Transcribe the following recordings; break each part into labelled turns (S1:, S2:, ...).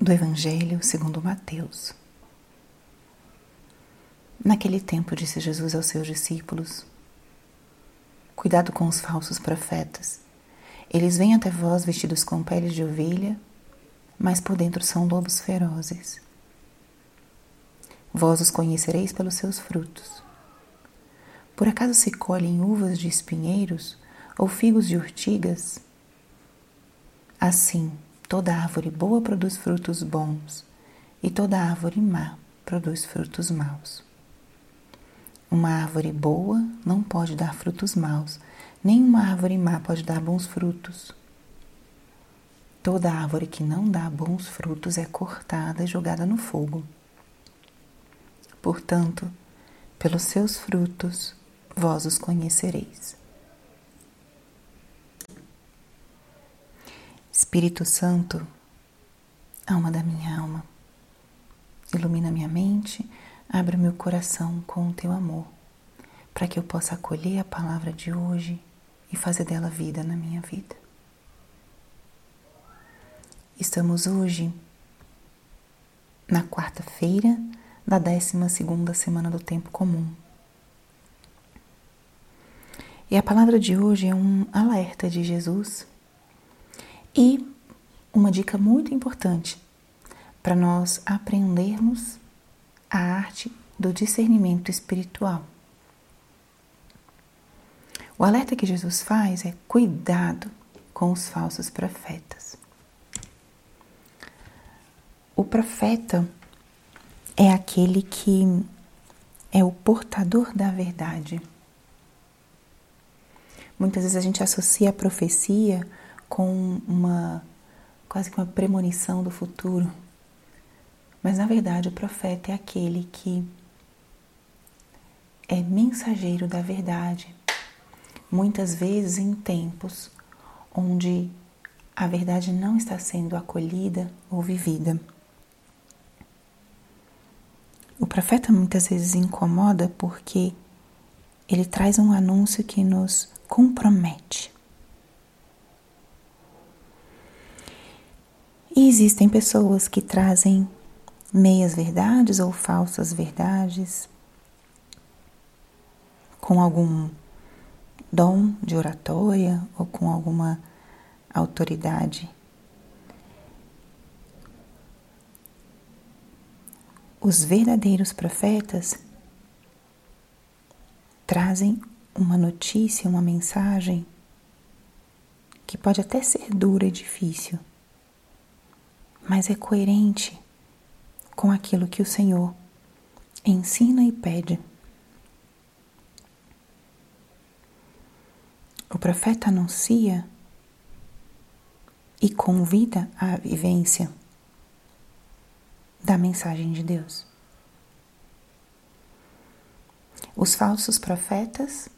S1: do Evangelho segundo Mateus. Naquele tempo disse Jesus aos seus discípulos: Cuidado com os falsos profetas. Eles vêm até vós vestidos com peles de ovelha, mas por dentro são lobos ferozes. Vós os conhecereis pelos seus frutos. Por acaso se colhem uvas de espinheiros ou figos de urtigas? Assim, Toda árvore boa produz frutos bons, e toda árvore má produz frutos maus. Uma árvore boa não pode dar frutos maus, nem uma árvore má pode dar bons frutos. Toda árvore que não dá bons frutos é cortada e jogada no fogo. Portanto, pelos seus frutos vós os conhecereis. Espírito Santo, alma da minha alma, ilumina minha mente, abre meu coração com o teu amor, para que eu possa acolher a palavra de hoje e fazer dela vida na minha vida. Estamos hoje na quarta-feira da 12 segunda semana do tempo comum. E a palavra de hoje é um alerta de Jesus e uma dica muito importante para nós aprendermos a arte do discernimento espiritual. O alerta que Jesus faz é cuidado com os falsos profetas. O profeta é aquele que é o portador da verdade. Muitas vezes a gente associa a profecia com uma quase que uma premonição do futuro. Mas na verdade, o profeta é aquele que é mensageiro da verdade. Muitas vezes em tempos onde a verdade não está sendo acolhida ou vivida. O profeta muitas vezes incomoda porque ele traz um anúncio que nos compromete. E existem pessoas que trazem meias verdades ou falsas verdades com algum dom de oratória ou com alguma autoridade. Os verdadeiros profetas trazem uma notícia, uma mensagem que pode até ser dura e difícil mas é coerente com aquilo que o Senhor ensina e pede. O profeta anuncia e convida à vivência da mensagem de Deus. Os falsos profetas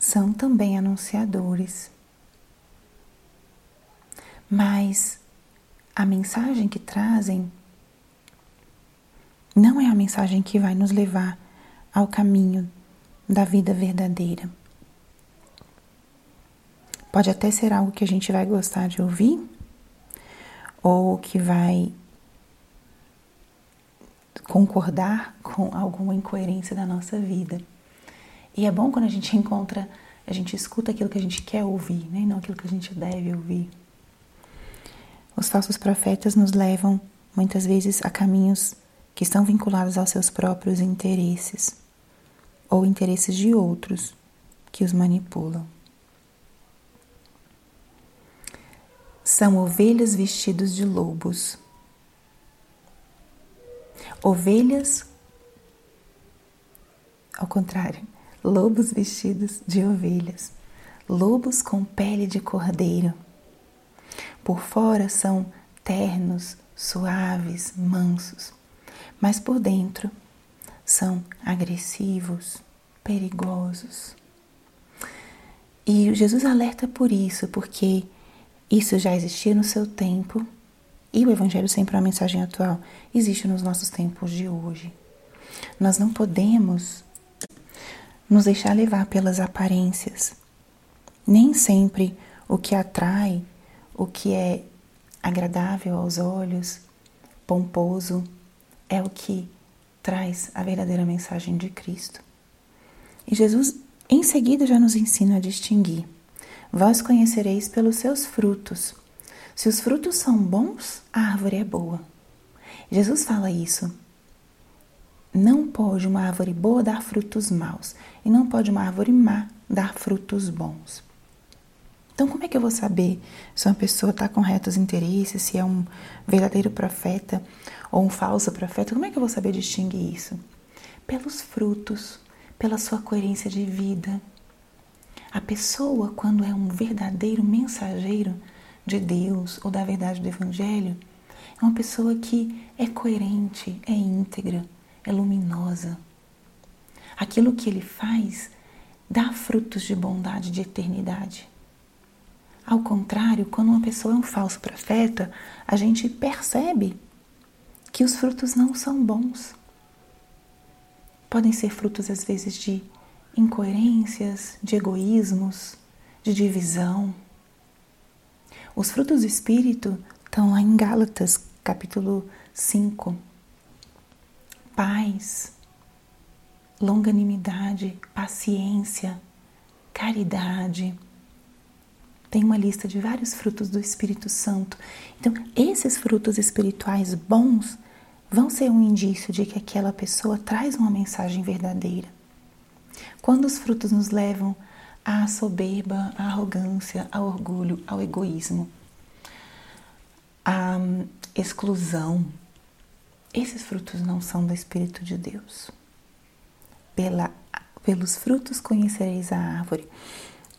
S1: são também anunciadores, mas a mensagem que trazem não é a mensagem que vai nos levar ao caminho da vida verdadeira. Pode até ser algo que a gente vai gostar de ouvir, ou que vai concordar com alguma incoerência da nossa vida. E é bom quando a gente encontra, a gente escuta aquilo que a gente quer ouvir, né? não aquilo que a gente deve ouvir. Os falsos profetas nos levam muitas vezes a caminhos que estão vinculados aos seus próprios interesses ou interesses de outros que os manipulam. São ovelhas vestidos de lobos. Ovelhas, ao contrário, lobos vestidos de ovelhas, lobos com pele de cordeiro por fora são ternos, suaves, mansos, mas por dentro são agressivos, perigosos. E Jesus alerta por isso, porque isso já existia no seu tempo e o Evangelho sempre é uma mensagem atual, existe nos nossos tempos de hoje. Nós não podemos nos deixar levar pelas aparências. Nem sempre o que atrai o que é agradável aos olhos pomposo é o que traz a verdadeira mensagem de Cristo. E Jesus em seguida já nos ensina a distinguir. Vós conhecereis pelos seus frutos. Se os frutos são bons, a árvore é boa. Jesus fala isso. Não pode uma árvore boa dar frutos maus, e não pode uma árvore má dar frutos bons. Então, como é que eu vou saber se uma pessoa está com retos interesses, se é um verdadeiro profeta ou um falso profeta? Como é que eu vou saber distinguir isso? Pelos frutos, pela sua coerência de vida. A pessoa, quando é um verdadeiro mensageiro de Deus ou da verdade do Evangelho, é uma pessoa que é coerente, é íntegra, é luminosa. Aquilo que ele faz dá frutos de bondade, de eternidade. Ao contrário, quando uma pessoa é um falso profeta, a gente percebe que os frutos não são bons. Podem ser frutos, às vezes, de incoerências, de egoísmos, de divisão. Os frutos do Espírito estão lá em Gálatas, capítulo 5. Paz, longanimidade, paciência, caridade. Tem uma lista de vários frutos do Espírito Santo. Então, esses frutos espirituais bons vão ser um indício de que aquela pessoa traz uma mensagem verdadeira. Quando os frutos nos levam à soberba, à arrogância, ao orgulho, ao egoísmo, à exclusão, esses frutos não são do Espírito de Deus. Pela, pelos frutos conhecereis a árvore.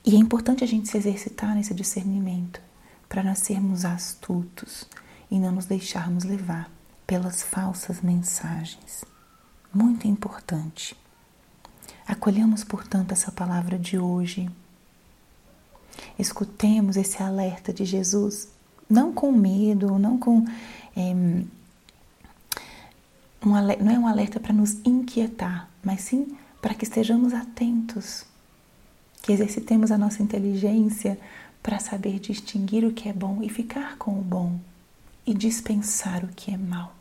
S1: E é importante a gente se exercitar nesse discernimento para nós sermos astutos e não nos deixarmos levar pelas falsas mensagens. Muito importante. Acolhamos, portanto, essa palavra de hoje. Escutemos esse alerta de Jesus, não com medo, não com. É, um, não é um alerta para nos inquietar, mas sim para que estejamos atentos, que exercitemos a nossa inteligência para saber distinguir o que é bom e ficar com o bom e dispensar o que é mal.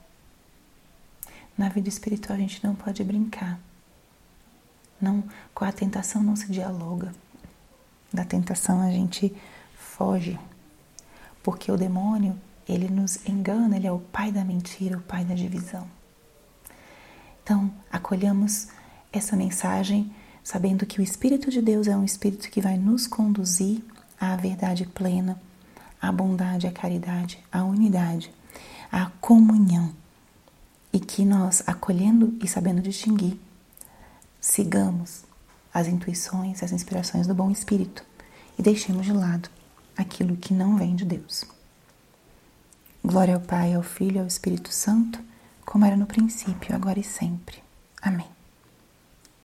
S1: Na vida espiritual a gente não pode brincar. Não, com a tentação não se dialoga. Da tentação a gente foge. Porque o demônio, ele nos engana, ele é o pai da mentira, o pai da divisão. Então, acolhamos essa mensagem sabendo que o Espírito de Deus é um Espírito que vai nos conduzir à verdade plena, à bondade, à caridade, à unidade, à comunhão. E que nós, acolhendo e sabendo distinguir, sigamos as intuições, as inspirações do bom Espírito e deixemos de lado aquilo que não vem de Deus. Glória ao Pai, ao Filho e ao Espírito Santo como era no princípio, agora e sempre. Amém.